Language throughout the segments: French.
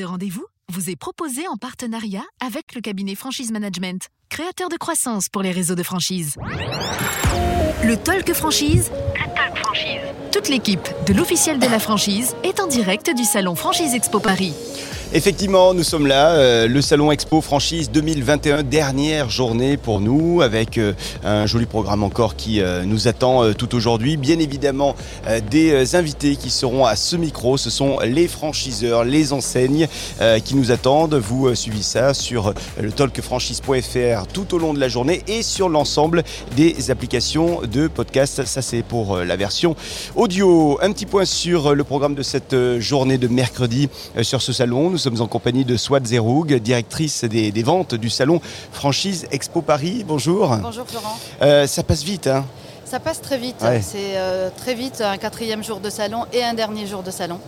Ce rendez-vous vous est proposé en partenariat avec le cabinet Franchise Management, créateur de croissance pour les réseaux de franchise. Le Talk Franchise. Le Talk Franchise. Toute l'équipe de l'officiel de la franchise est en direct du salon Franchise Expo Paris. Effectivement, nous sommes là, euh, le Salon Expo Franchise 2021, dernière journée pour nous, avec euh, un joli programme encore qui euh, nous attend tout aujourd'hui. Bien évidemment, des invités qui seront à ce micro, ce sont les franchiseurs, les enseignes qui nous attendent. Vous suivez ça sur le talkfranchise.fr tout au long de la journée et sur l'ensemble des applications de podcast. Ça, c'est pour la version audio. Un petit point sur le programme de cette journée de mercredi sur ce salon. Sommes en compagnie de Swat Zeroug, directrice des, ventes du salon Franchise Expo Paris. Bonjour. Bonjour Florent. Euh, ça passe vite, hein Ça passe très vite. C'est euh, très vite un quatrième jour de salon et un dernier jour de salon.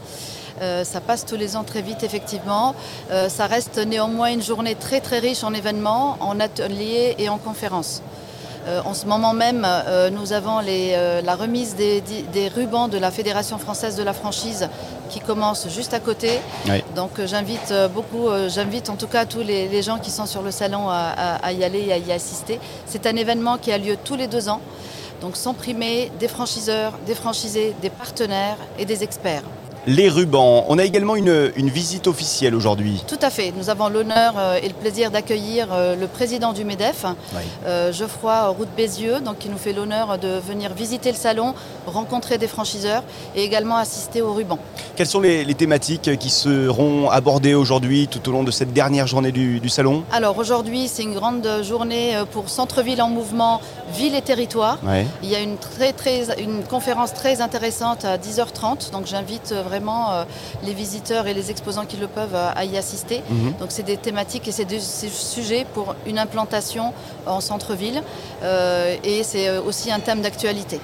Euh, ça passe tous les ans très vite, effectivement. ça reste néanmoins une journée très très riche en événements, en ateliers et en conférences. Euh, en ce moment même, euh, nous avons euh, la remise des, rubans de la Fédération française de la franchise qui commence juste à côté. Donc j'invite beaucoup, j'invite en tout cas tous les, gens qui sont sur le salon à, y aller et à y assister. C'est un événement qui a lieu tous les deux ans. Donc sans primer des franchiseurs, des franchisés, des partenaires et des experts les rubans. On a également une, visite officielle aujourd'hui. Tout à fait. Nous avons l'honneur euh, et le plaisir d'accueillir euh, le président du MEDEF, euh, Geoffroy Route Bézieux, donc qui nous fait l'honneur de venir visiter le salon, rencontrer des franchiseurs et également assister au ruban. Quelles sont les, thématiques qui seront abordées aujourd'hui tout au long de cette dernière journée du, salon? Alors aujourd'hui, c'est une grande journée pour Centre-Ville en mouvement, ville et territoire. Il y a une, très, très, une conférence très intéressante à 10h30, donc j'invite vraiment euh, les visiteurs et les exposants qui le peuvent euh, à y assister. Mhm. Donc c'est des thématiques et c'est des, sujets pour une implantation en centre-ville euh, et c'est aussi un thème d'actualité.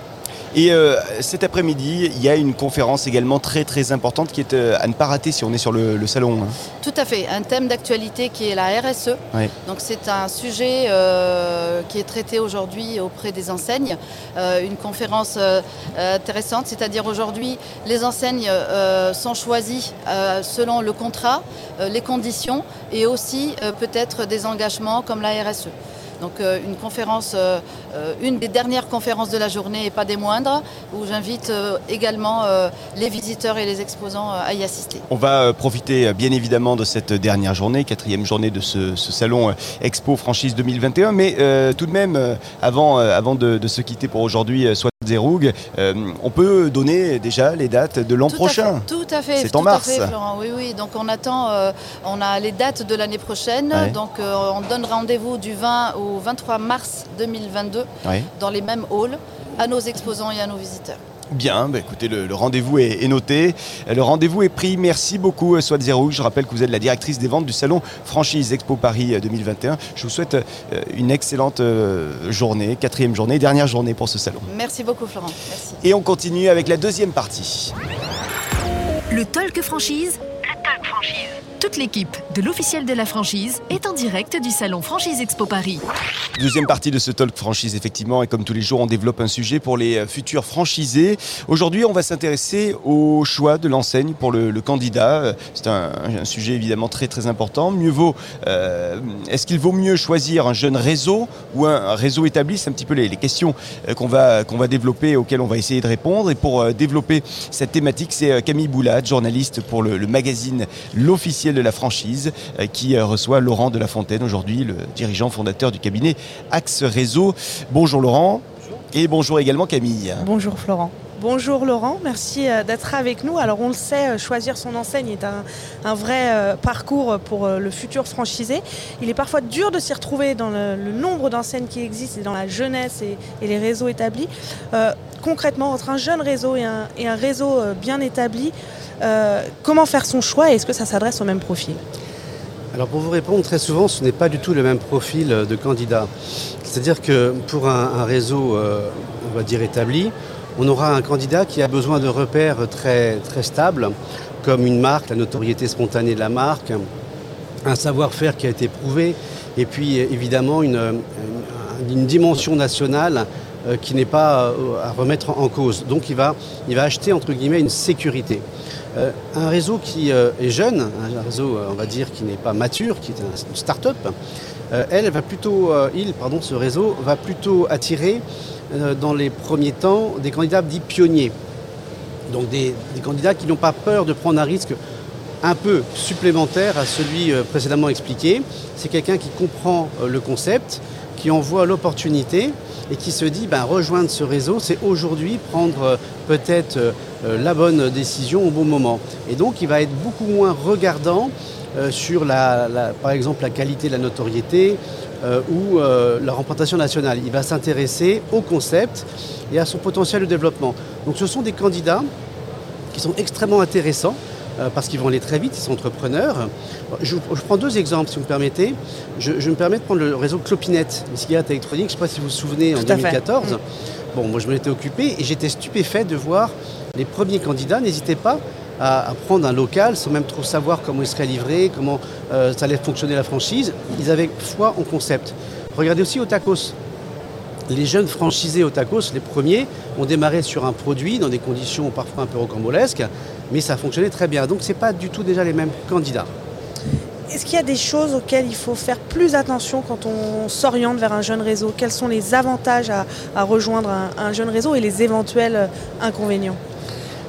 Et euh, cet après-midi, il y a une conférence également très très importante qui est euh, à ne pas rater si on est sur le, salon. Hein. Tout à fait, un thème d'actualité qui est la RSE. Donc c'est un sujet euh, qui est traité aujourd'hui auprès des enseignes. une conférence intéressante, c'est-à-dire aujourd'hui les enseignes sont choisies selon le contrat, les conditions et aussi peut-être des engagements comme la RSE. Donc euh, une conférence, euh, euh, une des dernières conférences de la journée et pas des moindres, où j'invite également les visiteurs et les exposants à y assister. On va profiter bien évidemment de cette dernière journée, quatrième journée de ce, salon Expo Franchise 2021, mais tout de même, avant, avant de, se quitter pour aujourd'hui, soit Zeroug, on peut donner déjà les dates de l'an prochain. tout à fait. C'est en mars. Florent. Oui, oui. Donc on attend, on a les dates de l'année prochaine. Donc on donne rendez-vous du 20 au 23 mars 2022 dans les mêmes halls à nos exposants et à nos visiteurs. Bien, bah écoutez, le, rendez-vous est, noté. Le rendez-vous est pris. Merci beaucoup, euh, Swat Zero. Je rappelle que vous êtes la directrice des ventes du salon Franchise Expo Paris 2021. Euh, Je vous souhaite euh, une excellente journée, quatrième journée, dernière journée pour ce salon. Merci beaucoup, Florent. Merci. Et on continue avec la deuxième partie. Le Talk Franchise. Toute l'équipe de l'officiel de la franchise est en direct du salon Franchise Expo Paris. Deuxième partie de ce talk franchise, effectivement, et comme tous les jours, on développe un sujet pour les euh, futurs franchisés. Aujourd'hui, on va s'intéresser au choix de l'enseigne pour le, candidat. C'est un, sujet évidemment très très important. Mieux vaut, euh, est-ce qu'il vaut mieux choisir un jeune réseau ou un, réseau établi? C'est un petit peu les, questions euh, qu'on va, qu'on va développer, auxquelles on va essayer de répondre. Et pour développer cette thématique, c'est Camille Boulade, journaliste pour le magazine L'Officiel de la franchise euh, qui euh, reçoit Laurent de la Fontaine, aujourd'hui le dirigeant fondateur du cabinet Axe Réseau. Bonjour Laurent. Et bonjour également Camille. Bonjour Florent. Bonjour Laurent, merci euh, d'être avec nous. Alors on le sait, choisir son enseigne est un, vrai parcours pour le futur franchisé. Il est parfois dur de s'y retrouver dans le, nombre d'enseignes qui existent et dans la jeunesse et, les réseaux établis. concrètement, entre un jeune réseau et un réseau bien établi, euh, comment faire son choix et est-ce que ça s'adresse au même profil? Alors pour vous répondre, très souvent, ce n'est pas du tout le même profil de candidat. C'est-à-dire que pour un, réseau, euh, on va dire établi, on aura un candidat qui a besoin de repères très, stables, comme une marque, la notoriété spontanée de la marque, un savoir-faire qui a été prouvé, et puis évidemment une, dimension nationale qui n'est pas à remettre en cause. Donc il va, il va acheter entre guillemets une sécurité. un réseau qui est jeune, un réseau on va dire qui n'est pas mature, qui est une start-up, elle, va plutôt, il, pardon, ce réseau va plutôt attirer dans les premiers temps des candidats dits pionniers. Donc des, candidats qui n'ont pas peur de prendre un risque un peu supplémentaire à celui euh, précédemment expliqué. C'est quelqu'un qui comprend euh, le concept, qui en voit l'opportunité et qui se dit ben, rejoindre ce réseau, c'est aujourd'hui prendre euh, peut-être la bonne décision au bon moment. Et donc il va être beaucoup moins regardant sur la, par exemple la qualité de la notoriété ou la représentation nationale. Il va s'intéresser au concept et à son potentiel de développement. Donc ce sont des candidats qui sont extrêmement intéressants euh, parce qu'ils vont aller très vite, ils sont entrepreneurs. Je, prends deux exemples, si vous me permettez. Je, me permets de prendre le réseau Clopinette, les cigarettes électroniques. Je ne sais pas si vous vous souvenez, en 2014. Mm. Bon, moi je m'en étais occupé et j'étais stupéfait de voir les premiers candidats. N'hésitez pas à, prendre un local sans même trop savoir comment il serait livré, comment euh, ça allait fonctionner la franchise. Ils avaient foi en concept. Regardez aussi au tacos les jeunes franchisés au tacos, les premiers, ont démarré sur un produit dans des conditions parfois un peu rocambolesques, mais ça a fonctionné très bien. Donc ce n'est pas du tout déjà les mêmes candidats. Est-ce qu'il y a des choses auxquelles il faut faire plus attention quand on s'oriente vers un jeune réseau? Quels sont les avantages à, rejoindre un, jeune réseau et les éventuels inconvénients?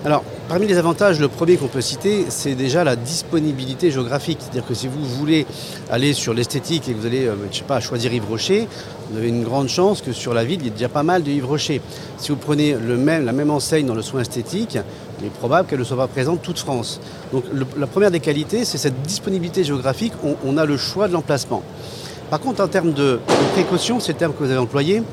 Alors, Parmi les avantages, le premier qu'on peut citer, c'est déjà la disponibilité géographique. C'est-à-dire que si vous voulez aller sur l'esthétique et que vous allez, euh, je sais pas, choisir Yves Rocher, vous avez une grande chance que sur la ville, il y ait déjà pas mal de Yves Rocher. Si vous prenez le même, la même enseigne dans le soin esthétique, il est probable qu'elle ne soit pas présente toute France. Donc la première des qualités, c'est cette disponibilité géographique. On, a le choix de l'emplacement. Par contre, en termes de, précaution, c'est le terme que vous avez employé,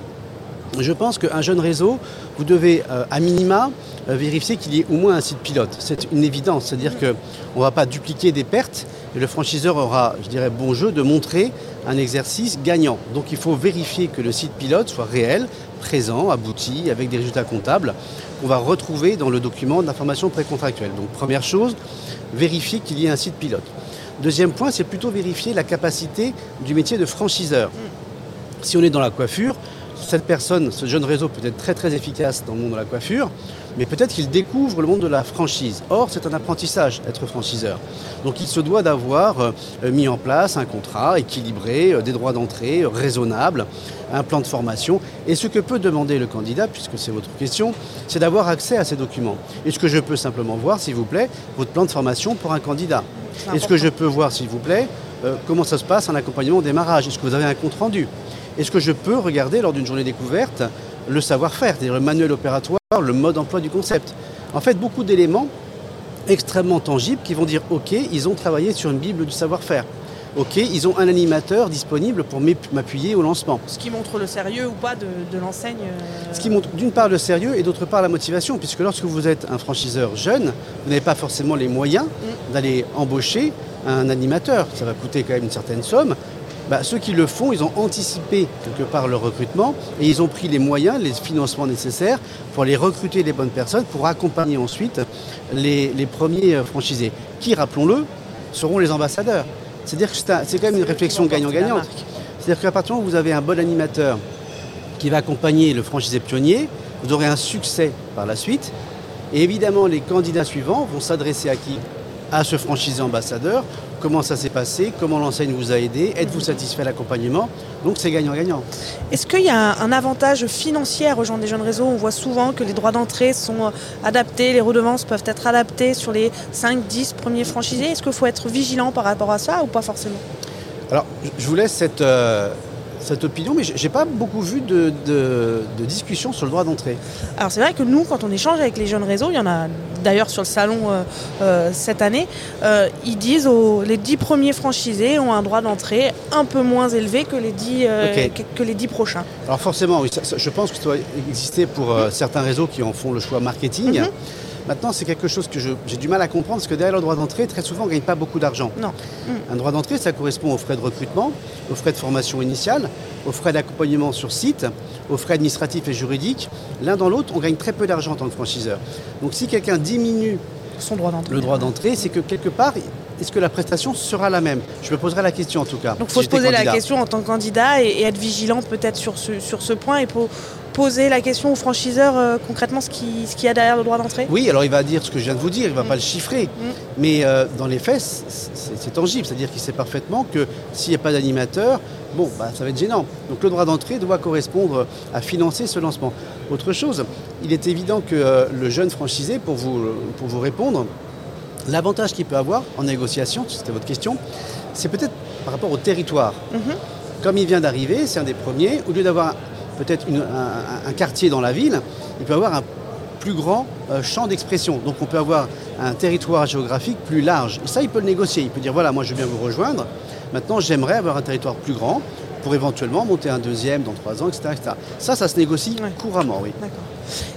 je pense qu'un jeune réseau, vous devez euh, à minima euh, vérifier qu'il y ait au moins un site pilote. C'est une évidence, c'est-à-dire qu'on ne va pas dupliquer des pertes et le franchiseur aura, je dirais, bon jeu de montrer un exercice gagnant. Donc il faut vérifier que le site pilote soit réel, présent, abouti, avec des résultats comptables qu'on va retrouver dans le document d'information précontractuelle. Donc première chose, vérifier qu'il y ait un site pilote. Deuxième point, c'est plutôt vérifier la capacité du métier de franchiseur. Si on est dans la coiffure, cette personne, ce jeune réseau peut être très très efficace dans le monde de la coiffure, mais peut-être qu'il découvre le monde de la franchise. Or, c'est un apprentissage, être franchiseur. Donc il se doit d'avoir euh, mis en place un contrat équilibré, euh, des droits d'entrée euh, raisonnables, un plan de formation. Et ce que peut demander le candidat, puisque c'est votre question, c'est d'avoir accès à ces documents. Est-ce que je peux simplement voir, s'il vous plaît, votre plan de formation pour un candidat Est-ce que je peux voir, s'il vous plaît, comment ça se passe en accompagnement au démarrage? Est-ce que vous avez un compte rendu? Est-ce que je peux regarder lors d'une journée découverte le savoir-faire, c'est-à-dire le manuel opératoire, le mode d'emploi du concept? En fait, beaucoup d'éléments extrêmement tangibles qui vont dire OK, ils ont travaillé sur une Bible du savoir-faire. OK, ils ont un animateur disponible pour m'appuyer au lancement. Ce qui montre le sérieux ou pas de, l'enseigne euh, Ce qui montre d'une part le sérieux et d'autre part la motivation, puisque lorsque vous êtes un franchiseur jeune, vous n'avez pas forcément les moyens mm. d'aller embaucher un animateur. Ça va coûter quand même une certaine somme. Bah, ceux qui le font, ils ont anticipé quelque part leur recrutement et ils ont pris les moyens, les financements nécessaires pour aller recruter les bonnes personnes, pour accompagner ensuite les, premiers euh, franchisés, qui, rappelons-le, seront les ambassadeurs. C'est-à-dire que c'est quand même une réflexion gagnant-gagnante. C'est-à-dire qu'à partir du moment où vous avez un bon animateur qui va accompagner le franchisé pionnier, vous aurez un succès par la suite. Et évidemment, les candidats suivants vont s'adresser à qui? À ce franchisé ambassadeur. Comment ça s'est passé, comment l'enseigne vous a aidé, êtes-vous satisfait de l'accompagnement? Donc c'est gagnant-gagnant. Est-ce qu'il y a un avantage financier à rejoindre des jeunes réseaux? On voit souvent que les droits d'entrée sont adaptés, les redevances peuvent être adaptées sur les 5-10 premiers franchisés. Est-ce qu'il faut être vigilant par rapport à ça ou pas forcément? Alors, je vous laisse cette, euh, cette opinion, mais j'ai pas beaucoup vu de, de, discussion sur le droit d'entrée. Alors c'est vrai que nous, quand on échange avec les jeunes réseaux, il y en a d'ailleurs sur le salon euh, euh, cette année, euh, ils disent aux, les dix premiers franchisés ont un droit d'entrée un peu moins élevé que les dix, que, les dix prochains. Alors forcément, oui, je pense que ça doit exister pour certains réseaux qui en font le choix marketing. Mhm. Maintenant, c'est quelque chose que j'ai du mal à comprendre parce que derrière le droit d'entrée, très souvent, on ne gagne pas beaucoup d'argent. Non. Un droit d'entrée, ça correspond aux frais de recrutement, aux frais de formation initiale, aux frais d'accompagnement sur site, aux frais administratifs et juridiques. L'un dans l'autre, on gagne très peu d'argent en tant que franchiseur. Donc si quelqu'un diminue son droit d'entrée, le droit d'entrée, c'est que quelque part, est-ce que la prestation sera la même? Je me poserai la question en tout cas. Donc il faut se poser la question en tant que candidat et, être vigilant peut-être sur ce, sur ce point et pour poser la question au franchiseur euh, concrètement ce qu'il ce y a derrière le droit d'entrée? Oui, alors il va dire ce que je viens de vous dire, il ne va mm. pas le chiffrer. Mm. Mais euh, dans les faits, c'est tangible, c'est-à-dire qu'il sait parfaitement que s'il n'y a pas d'animateur, bon, bah, ça va être gênant. Donc le droit d'entrée doit correspondre à financer ce lancement. Autre chose, il est évident que euh, le jeune franchisé, pour vous, pour vous répondre, l'avantage qu'il peut avoir en négociation, c'était votre question, c'est peut-être par rapport au territoire. Mm-hmm. Comme il vient d'arriver, c'est un des premiers, au lieu d'avoir peut-être un, quartier dans la ville, il peut avoir un plus grand euh, champ d'expression. Donc on peut avoir un territoire géographique plus large. Et ça, il peut le négocier. Il peut dire, voilà, moi je viens vous rejoindre. Maintenant, j'aimerais avoir un territoire plus grand pour éventuellement monter un deuxième dans trois ans, etc. Ça, ça se négocie couramment, oui.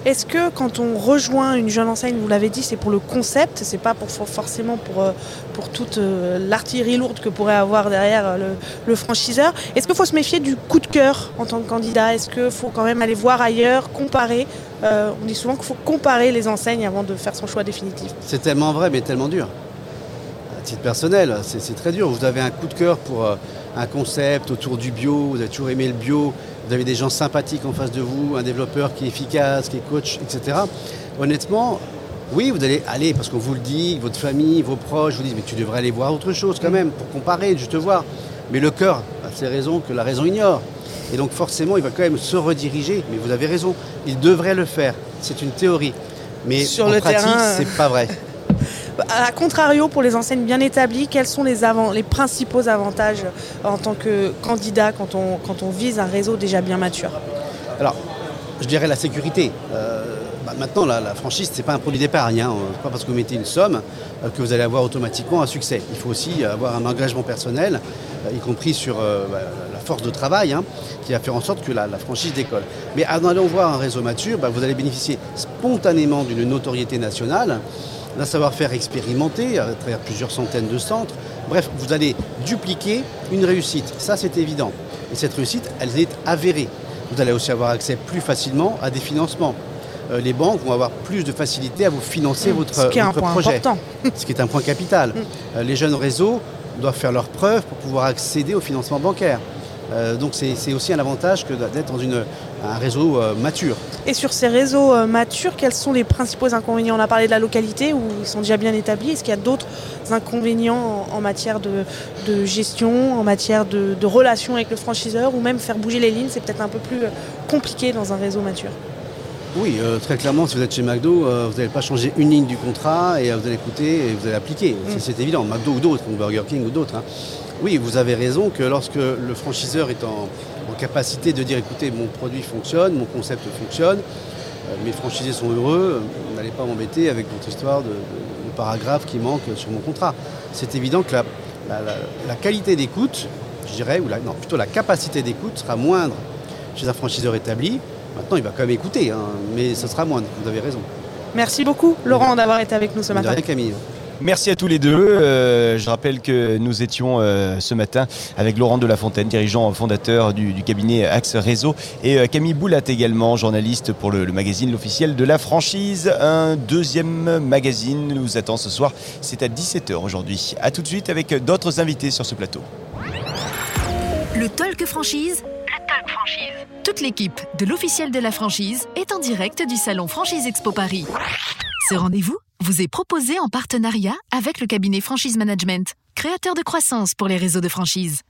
Est-ce que quand on rejoint une jeune enseigne, vous l'avez dit, c'est pour le concept, c'est pas pour, forcément pour, euh, pour toute euh, l'artillerie lourde que pourrait avoir derrière euh, le, franchiseur Est-ce qu'il faut se méfier du coup de cœur en tant que candidat? Est-ce qu'il faut quand même aller voir ailleurs, comparer? On dit souvent qu'il faut comparer les enseignes avant de faire son choix définitif. C'est tellement vrai, mais tellement dur. À titre personnel, c'est très dur. Vous avez un coup de cœur pour un concept autour du bio, vous avez toujours aimé le bio, vous avez des gens sympathiques en face de vous, un développeur qui est efficace, qui est coach, etc. Honnêtement, oui, vous allez aller, parce qu'on vous le dit, votre famille, vos proches vous disent, mais tu devrais aller voir autre chose quand même, pour comparer, juste voir. Mais le cœur a ses raisons que la raison ignore. Et donc forcément, il va quand même se rediriger. Mais vous avez raison, il devrait le faire. C'est une théorie. Mais Sur en le pratique, c'est pas vrai. A contrario, pour les enseignes bien établies, quels sont les, principaux avantages en tant que candidat quand on, vise un réseau déjà bien mature? Alors, je dirais la sécurité. Euh, bah, maintenant, la, franchise, ce n'est pas un produit d'épargne. Hein. pas parce que vous mettez une somme euh, que vous allez avoir automatiquement un succès. Il faut aussi avoir un engagement personnel, euh, y compris sur bah, la force de travail, hein, qui va faire en sorte que la, franchise décolle. Mais en allant voir un réseau mature, bah, vous allez bénéficier spontanément d'une notoriété nationale d'un savoir-faire expérimenté à travers plusieurs centaines de centres. Bref, vous allez dupliquer une réussite. Ça, c'est évident. Et cette réussite, elle est avérée. Vous allez aussi avoir accès plus facilement à des financements. Euh, les banques vont avoir plus de facilité à vous financer votre, Ce qui est un point projet. Important. Ce qui est un point capital. Euh, les jeunes réseaux doivent faire leurs preuves pour pouvoir accéder au financement bancaire. Euh, donc c'est aussi un avantage que d'être dans une, un réseau euh, mature. Et sur ces réseaux euh, matures, quels sont les principaux inconvénients? On a parlé de la localité où ils sont déjà bien établis. Est-ce qu'il y a d'autres inconvénients en, matière de, gestion, en matière de, de relation avec le franchiseur ou même faire bouger les lignes C'est peut-être un peu plus compliqué dans un réseau mature? Oui, très clairement, si vous êtes chez McDo, vous n'allez pas changer une ligne du contrat et vous allez écouter et vous allez appliquer. Mm. C'est évident, McDo ou d'autres, Burger King ou d'autres. Hein. Oui, vous avez raison que lorsque le franchiseur est en, capacité de dire écoutez, mon produit fonctionne, mon concept fonctionne, euh, mes franchisés sont heureux, vous n'allez pas m'embêter avec votre histoire de, paragraphe qui manque sur mon contrat. C'est évident que la, qualité d'écoute, je dirais, ou non, plutôt la capacité d'écoute sera moindre chez un franchiseur établi. Maintenant, il va quand même écouter, hein, mais ce sera moindre, vous avez raison. Merci beaucoup, Laurent, d'avoir été avec nous ce matin. Camille. Merci à tous les deux. Euh, je rappelle que nous étions euh, ce matin avec Laurent Delafontaine, dirigeant fondateur du, cabinet Axe Réseau, et euh, Camille Boulat également, journaliste pour le, magazine L'officiel de la franchise. Un deuxième magazine nous attend ce soir. C'est à 17h aujourd'hui. A tout de suite avec d'autres invités sur ce plateau. Le Talk Franchise. Le Talk Franchise. Toute l'équipe de l'officiel de la franchise est en direct du salon Franchise Expo Paris. Ce rendez-vous vous est proposé en partenariat avec le cabinet Franchise Management, créateur de croissance pour les réseaux de franchise.